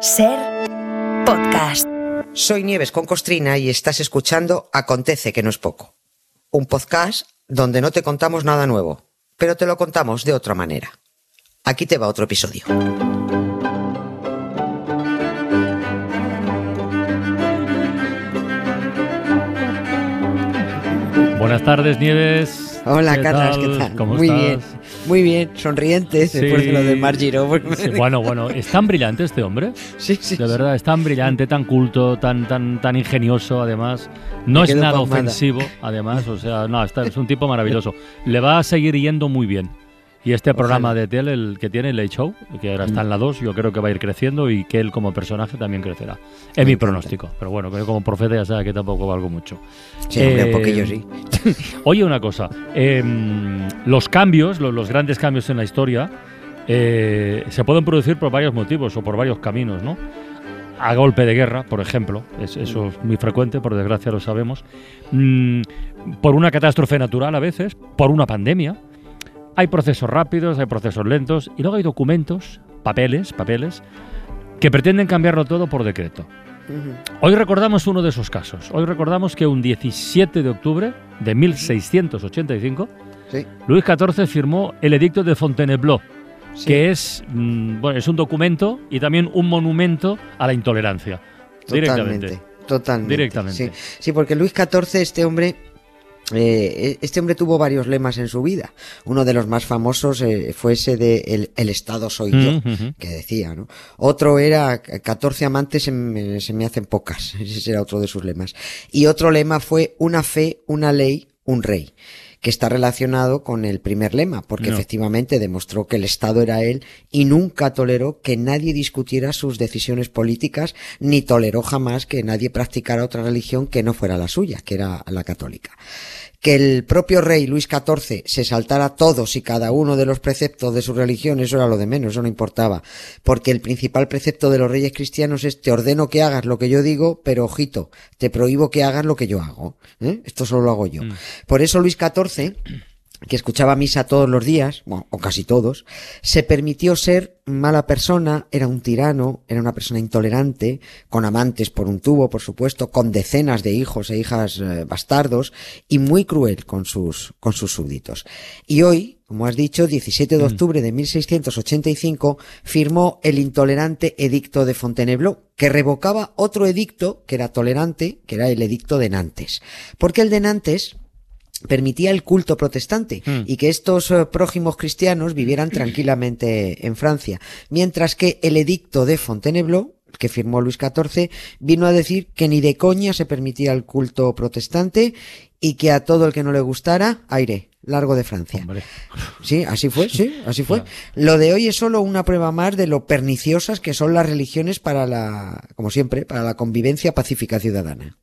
Ser podcast. Soy Nieves con Costrina y estás escuchando Acontece que no es poco. Un podcast donde no te contamos nada nuevo, pero te lo contamos de otra manera. Aquí te va otro episodio. Buenas tardes, Nieves. Hola, ¿Qué Carlos, tal? ¿qué tal? ¿Cómo Muy estás? bien, muy bien, sonriente después de lo de Mar Giro, porque me- Sí, bueno, bueno, es tan brillante este hombre. Sí, sí, De verdad, es tan brillante, tan culto, tan, tan, tan ingenioso, además. No Me es nada ofensivo, además. O sea, no, está- es un tipo maravilloso. Le va a seguir yendo muy bien. Y este programa de tele, el que tiene, el Late Show, que ahora Mm. está en la 2, yo creo que va a ir creciendo y que él como personaje también crecerá. Es mi pronóstico. Pero bueno, que yo como profeta ya sabe que tampoco valgo mucho. Sí, un Eh, poquillo sí. Oye, una cosa. eh, los cambios, lo- los, grandes cambios en la historia, eh, se pueden producir por varios motivos o por varios caminos, ¿no? A golpe de guerra, por ejemplo, es- eso es muy frecuente, por desgracia lo sabemos. Mm, por una catástrofe natural a veces, por una pandemia. Hay procesos rápidos, hay procesos lentos y luego hay documentos, papeles, papeles, que pretenden cambiarlo todo por decreto. Hoy recordamos uno de esos casos. Hoy recordamos que un 17 de octubre de 1685, Sí, Luis XIV firmó el Edicto de Fontainebleau, sí. que es, mm, bueno, es un documento y también un monumento a la intolerancia. Totalmente. Directamente. Totalmente. Directamente. Sí, Sí, porque Luis XIV, este hombre, eh, este hombre tuvo varios lemas en su vida. Uno de los más famosos eh, fue ese de el, el Estado soy yo, Mm, que decía, ¿no? Otro era 14 amantes se me, se me hacen pocas. Ese era otro de sus lemas. Y otro lema fue una fe, una ley, un rey que está relacionado con el primer lema, porque No. efectivamente demostró que el Estado era él y nunca toleró que nadie discutiera sus decisiones políticas, ni toleró jamás que nadie practicara otra religión que no fuera la suya, que era la católica. Que el propio rey Luis XIV se saltara todos y cada uno de los preceptos de su religión, eso era lo de menos, eso no importaba. Porque el principal precepto de los reyes cristianos es te ordeno que hagas lo que yo digo, pero ojito, te prohíbo que hagas lo que yo hago. ¿eh? Esto solo lo hago yo. Por eso Luis XIV que escuchaba misa todos los días, bueno, o casi todos, se permitió ser mala persona, era un tirano, era una persona intolerante, con amantes por un tubo, por supuesto, con decenas de hijos e hijas eh, bastardos, y muy cruel con sus, con sus súbditos. Y hoy, como has dicho, 17 de octubre de 1685, firmó el intolerante edicto de Fontainebleau, que revocaba otro edicto que era tolerante, que era el edicto de Nantes. Porque el de Nantes, permitía el culto protestante Mm. y que estos eh, prójimos cristianos vivieran tranquilamente en Francia, mientras que el edicto de Fontainebleau que firmó Luis XIV vino a decir que ni de coña se permitía el culto protestante y que a todo el que no le gustara, aire, largo de Francia. Hombre. Sí, así fue, sí, así fue. Lo de hoy es solo una prueba más de lo perniciosas que son las religiones para la, como siempre, para la convivencia pacífica ciudadana.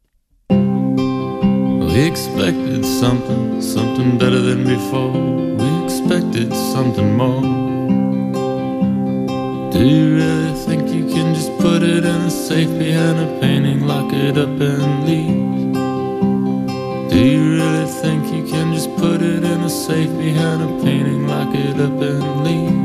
We expected something, something better than before. We expected something more. Do you really think you can just put it in a safe behind a painting, lock it up and leave? Do you really think you can just put it in a safe behind a painting, lock it up and leave?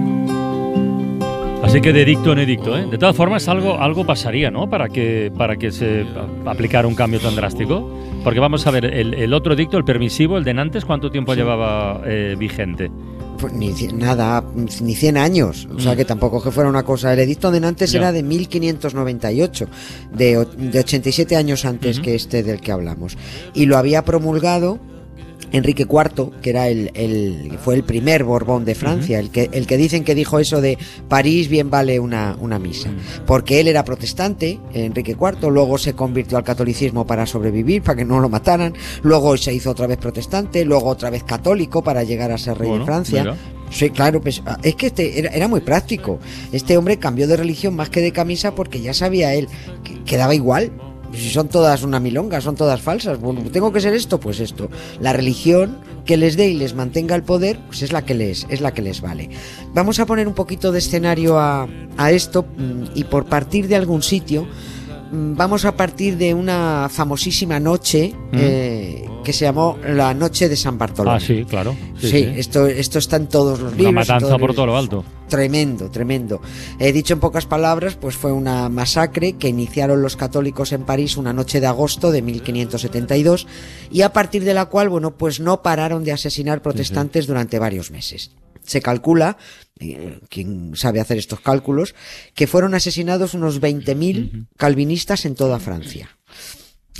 Así que de edicto en edicto, ¿eh? De todas formas, algo, algo pasaría, ¿no? Para que, para que se aplicara un cambio tan drástico. Porque vamos a ver, el, el otro edicto, el permisivo, el de Nantes, ¿cuánto tiempo llevaba eh, vigente? Pues ni nada, ni 100 años. O sea que tampoco que fuera una cosa. El edicto de Nantes Mm. Ya. era de 1598, de, de 87 años antes que este del que hablamos. Y lo había promulgado Enrique IV, que era el, el- fue el primer Borbón de Francia, el, que, el que dicen que dijo eso de París bien vale una, una misa. Porque él era protestante, Enrique IV, luego se convirtió al catolicismo para sobrevivir, para que no lo mataran, luego se hizo otra vez protestante, luego otra vez católico para llegar a ser rey Bueno, de Francia. mira. Sí, claro, pues ah, es que este era, era muy práctico. Este hombre cambió de religión más que de camisa porque ya sabía él que, que daba igual. Si son todas una milonga, son todas falsas. Bueno, tengo que ser esto, pues esto. La religión que les dé y les mantenga el poder, pues es la que les, es la que les vale. Vamos a poner un poquito de escenario a, a esto mm, y por partir de algún sitio, mm, vamos a partir de una famosísima noche eh, que se llamó La Noche de San Bartolomé. Ah, sí, claro. Sí, Esto, esto está en todos los libros. Una matanza todos por todo lo alto. Tremendo, tremendo. He dicho en pocas palabras, pues fue una masacre que iniciaron los católicos en París una noche de agosto de 1572 y a partir de la cual, bueno, pues no pararon de asesinar protestantes durante varios meses. Se calcula, eh, quien sabe hacer estos cálculos, que fueron asesinados unos 20.000 calvinistas en toda Francia.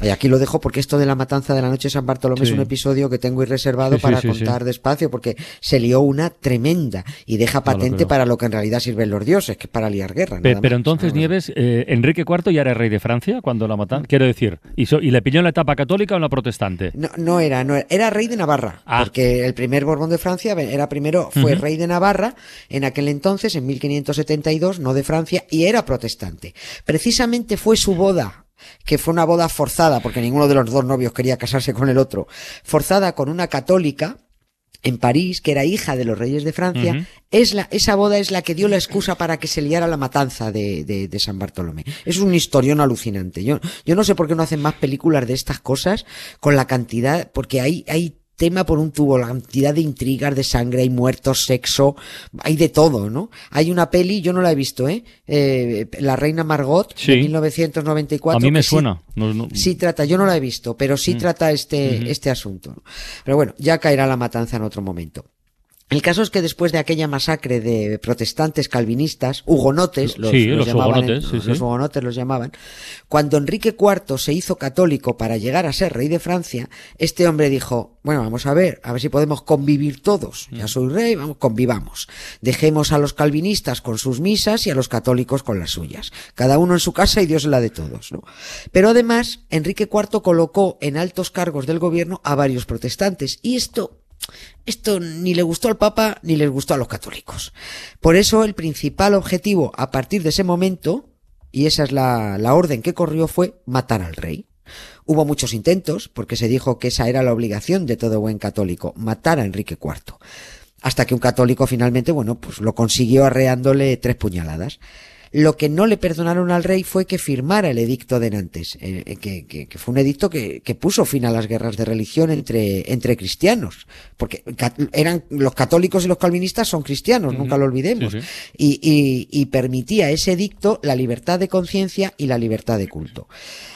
Y aquí lo dejo porque esto de la matanza de la noche de San Bartolomé es un episodio que tengo ahí reservado Sí, para sí, contar despacio porque se lió una tremenda y deja patente para lo que en realidad sirven los dioses, que es para liar guerra. Pe- pero más. entonces, Nieves, eh, Enrique IV ya era rey de Francia cuando la mataron. Quiero decir, ¿y, so- ¿y le pilló en la etapa católica o en la protestante? No, no era, no era, era rey de Navarra, Ah. porque el primer Borbón de Francia era primero, fue rey de Navarra en aquel entonces, en 1572, no de Francia, y era protestante. Precisamente fue su boda, que fue una boda forzada, porque ninguno de los dos novios quería casarse con el otro, forzada con una católica, en París, que era hija de los reyes de Francia, Ujú. es la, esa boda es la que dio la excusa para que se liara la matanza de, de, de San Bartolomé. Es un historión alucinante. Yo, yo no sé por qué no hacen más películas de estas cosas con la cantidad, porque hay, hay tema por un tubo, la cantidad de intrigas, de sangre, hay muertos, sexo, hay de todo, ¿no? Hay una peli, yo no la he visto, ¿eh? Eh, la Reina Margot, Sí. de 1994. A mí me que sí- suena. No- no- Sí trata, yo no la he visto, pero sí trata este, este asunto. Pero bueno, ya caerá la matanza en otro momento. El caso es que después de aquella masacre de protestantes calvinistas, hugonotes, los, Sí, los los llamaban, hugonotes, en- sí, los sí. hugonotes los llamaban, cuando Enrique IV se hizo católico para llegar a ser rey de Francia, este hombre dijo, bueno, vamos a ver, a ver si podemos convivir todos. Mm. Ya soy rey, vamos, convivamos. Dejemos a los calvinistas con sus misas y a los católicos con las suyas. Cada uno en su casa y Dios en la de todos, ¿no? Pero además, Enrique IV colocó en altos cargos del gobierno a varios protestantes y esto esto ni le gustó al Papa ni les gustó a los católicos. Por eso el principal objetivo a partir de ese momento, y esa es la, la orden que corrió, fue matar al rey. Hubo muchos intentos, porque se dijo que esa era la obligación de todo buen católico, matar a Enrique IV. Hasta que un católico finalmente, bueno, pues lo consiguió arreándole tres puñaladas. Lo que no le perdonaron al rey fue que firmara el edicto de Nantes, eh, eh, que, que- que fue un edicto que, que puso fin a las guerras de religión entre, entre cristianos, porque eran los católicos y los calvinistas son cristianos, nunca lo olvidemos, Sí, sí. Y, y- y permitía ese edicto la libertad de conciencia y la libertad de culto.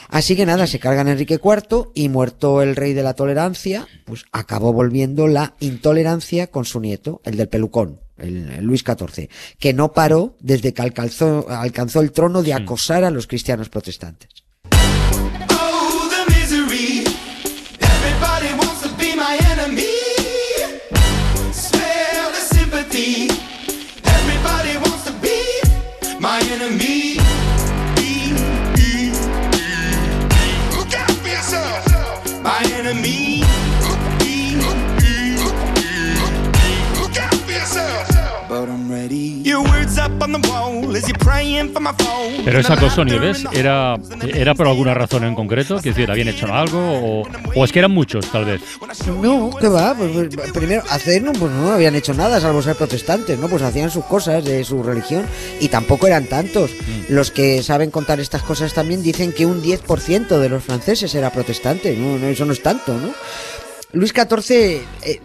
Así que nada, se cargan Enrique IV y muerto el rey de la tolerancia, pues acabó volviendo la intolerancia con su nieto, el del pelucón, el, el Luis XIV, que no paró desde que alcanzó, alcanzó el trono de acosar a los cristianos protestantes. Pero esa cosa, Nieves, ¿era, ¿era por alguna razón en concreto? Que decir, ¿habían hecho algo? O, o es que eran muchos, tal vez? No, ¿qué va? Pues, pues, primero, hacer, no, pues no habían hecho nada, salvo ser protestantes, ¿no? Pues hacían sus cosas de su religión y tampoco eran tantos. Los que saben contar estas cosas también dicen que un 10% de los franceses era protestante, no, no, eso no es tanto, ¿no? Luis XIV eh,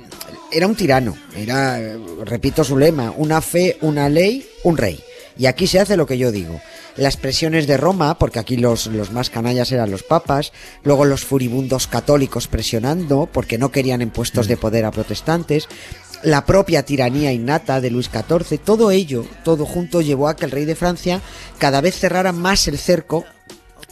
era un tirano, era, eh, repito su lema, una fe, una ley, un rey. Y aquí se hace lo que yo digo. Las presiones de Roma, porque aquí los, los más canallas eran los papas, luego los furibundos católicos presionando, porque no querían en puestos de poder a protestantes, la propia tiranía innata de Luis XIV, todo ello, todo junto llevó a que el rey de Francia cada vez cerrara más el cerco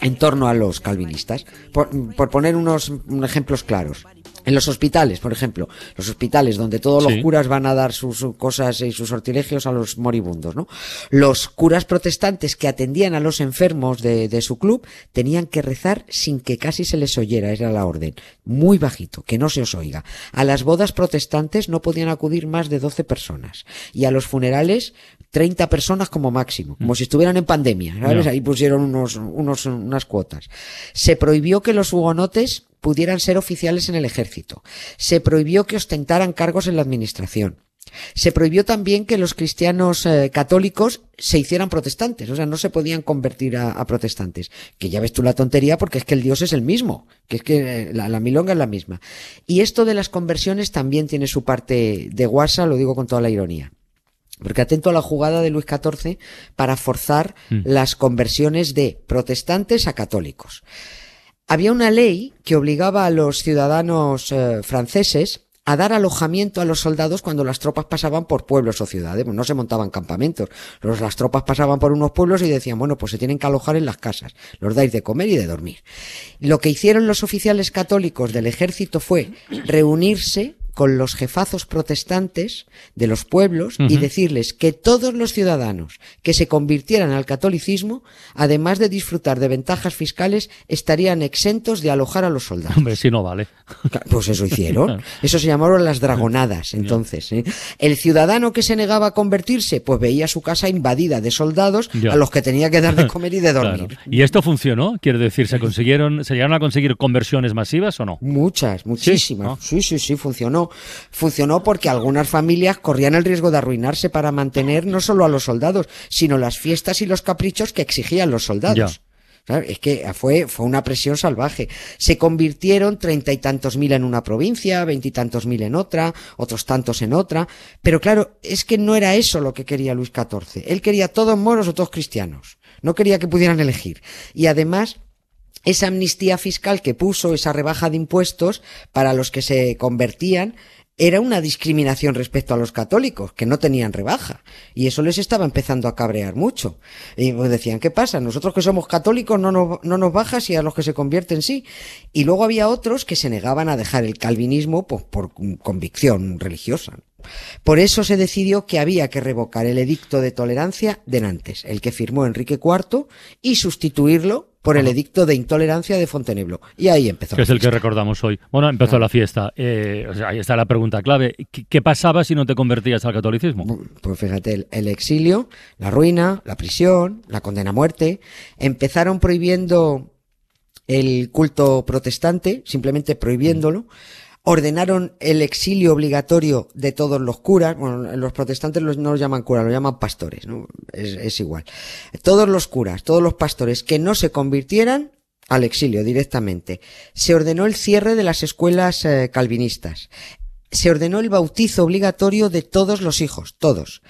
en torno a los calvinistas. Por, poner unos ejemplos claros. En los hospitales, por ejemplo, los hospitales donde todos los curas van a dar sus, sus cosas y sus sortilegios a los moribundos, ¿no? Los curas protestantes que atendían a los enfermos de, de su club tenían que rezar sin que casi se les oyera, era la orden. Muy bajito, que no se os oiga. A las bodas protestantes no podían acudir más de 12 personas. Y a los funerales, 30 personas como máximo, como si estuvieran en pandemia, ¿sabes? Ahí pusieron unos, unos, unas cuotas. Se prohibió que los hugonotes pudieran ser oficiales en el ejército. Se prohibió que ostentaran cargos en la administración. Se prohibió también que los cristianos eh, católicos se hicieran protestantes, o sea, no se podían convertir a, a, protestantes. Que ya ves tú la tontería porque es que el Dios es el mismo, que es que eh, la, la, milonga es la misma. Y esto de las conversiones también tiene su parte de guasa, lo digo con toda la ironía. Porque atento a la jugada de Luis XIV para forzar mm. las conversiones de protestantes a católicos. Había una ley que obligaba a los ciudadanos eh, franceses a dar alojamiento a los soldados cuando las tropas pasaban por pueblos o ciudades. No se montaban campamentos. Los, las tropas pasaban por unos pueblos y decían, bueno, pues se tienen que alojar en las casas. Los dais de comer y de dormir. Lo que hicieron los oficiales católicos del ejército fue reunirse con los jefazos protestantes de los pueblos uh -huh. y decirles que todos los ciudadanos que se convirtieran al catolicismo, además de disfrutar de ventajas fiscales, estarían exentos de alojar a los soldados. Hombre, si no vale. Pues eso hicieron. Eso se llamaron las dragonadas, entonces. ¿eh? El ciudadano que se negaba a convertirse, pues veía su casa invadida de soldados a los que tenía que dar de comer y de dormir. Claro. ¿Y esto funcionó? Quiero decir, ¿se consiguieron, se llegaron a conseguir conversiones masivas o no? Muchas, muchísimas. Sí, sí, sí, sí funcionó funcionó. porque algunas familias corrían el riesgo de arruinarse para mantener no solo a los soldados, sino las fiestas y los caprichos que exigían los soldados. Es que fue, fue una presión salvaje. Se convirtieron treinta y tantos mil en una provincia, veintitantos mil en otra, otros tantos en otra. Pero claro, es que no era eso lo que quería Luis XIV. Él quería todos moros o todos cristianos. No quería que pudieran elegir. Y además, esa amnistía fiscal que puso, esa rebaja de impuestos para los que se convertían, era una discriminación respecto a los católicos, que no tenían rebaja. Y eso les estaba empezando a cabrear mucho. Y pues decían, ¿qué pasa? Nosotros que somos católicos no nos, no nos bajas y a los que se convierten sí. Y luego había otros que se negaban a dejar el calvinismo pues, por convicción religiosa. Por eso se decidió que había que revocar el edicto de tolerancia de Nantes, el que firmó Enrique IV, y sustituirlo por el edicto de intolerancia de Fontenebleau. Y ahí empezó. Que es el que recordamos hoy. Bueno, empezó claro. la fiesta. Eh, o sea, ahí está la pregunta clave. ¿Qué, ¿Qué, pasaba si no te convertías al catolicismo? Pues fíjate, el, el, exilio, la ruina, la prisión, la condena a muerte, empezaron prohibiendo el culto protestante, simplemente prohibiéndolo. Mm ordenaron el exilio obligatorio de todos los curas, bueno, los protestantes no los llaman curas, los llaman pastores, ¿no? Es, es, igual. Todos los curas, todos los pastores que no se convirtieran al exilio directamente. Se ordenó el cierre de las escuelas eh, calvinistas. Se ordenó el bautizo obligatorio de todos los hijos, todos.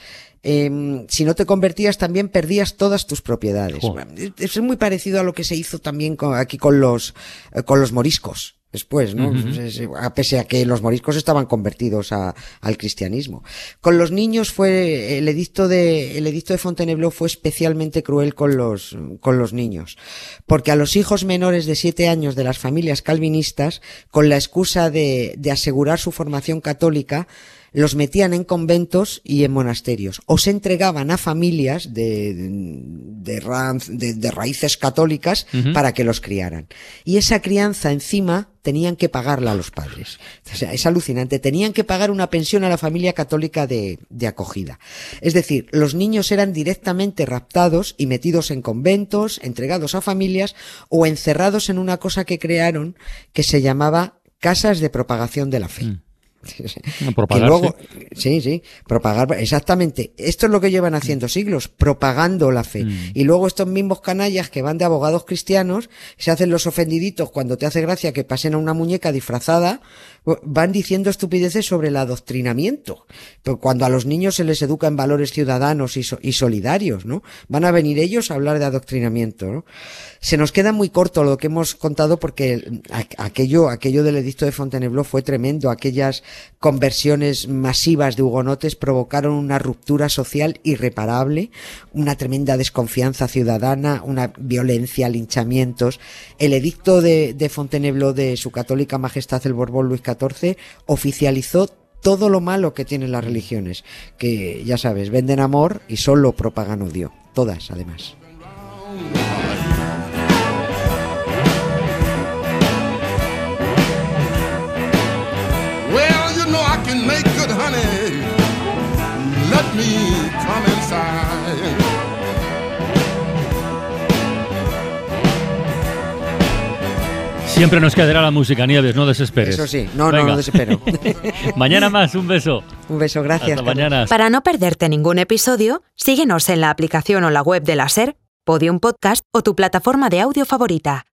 Eh, si no te convertías también perdías todas tus propiedades. Joder. Es muy parecido a lo que se hizo también con, aquí con los, eh, con los moriscos después, ¿no? Uh -huh. Pese a que los moriscos estaban convertidos a, al cristianismo. Con los niños fue, el edicto de, el edicto de Fontainebleau fue especialmente cruel con los, con los niños. Porque a los hijos menores de siete años de las familias calvinistas, con la excusa de, de asegurar su formación católica, los metían en conventos y en monasterios o se entregaban a familias de, de, de, de raíces católicas uh -huh. para que los criaran. Y esa crianza encima tenían que pagarla a los padres. O sea, es alucinante. Tenían que pagar una pensión a la familia católica de, de acogida. Es decir, los niños eran directamente raptados y metidos en conventos, entregados a familias o encerrados en una cosa que crearon que se llamaba casas de propagación de la fe. Mm. Que luego, sí, sí, propagar, exactamente. Esto es lo que llevan haciendo siglos, propagando la fe. Mm. Y luego estos mismos canallas que van de abogados cristianos, se hacen los ofendiditos cuando te hace gracia que pasen a una muñeca disfrazada, van diciendo estupideces sobre el adoctrinamiento. Pero cuando a los niños se les educa en valores ciudadanos y, so y solidarios, ¿no? Van a venir ellos a hablar de adoctrinamiento, ¿no? Se nos queda muy corto lo que hemos contado porque aquello, aquello del edicto de Fontainebleau fue tremendo, aquellas conversiones masivas de hugonotes provocaron una ruptura social irreparable, una tremenda desconfianza ciudadana, una violencia, linchamientos. El edicto de, de de su católica majestad el Borbón Luis XIV oficializó todo lo malo que tienen las religiones, que ya sabes, venden amor y solo propagan odio, todas además. Siempre nos quedará la música, Nieves, no desesperes. Eso sí, no, no, Venga. no desespero. Mañana más, un beso. Un beso, gracias. Hasta mañana. Para no perderte ningún episodio, síguenos en la aplicación o la web de la SER, Podium Podcast o tu plataforma de audio favorita.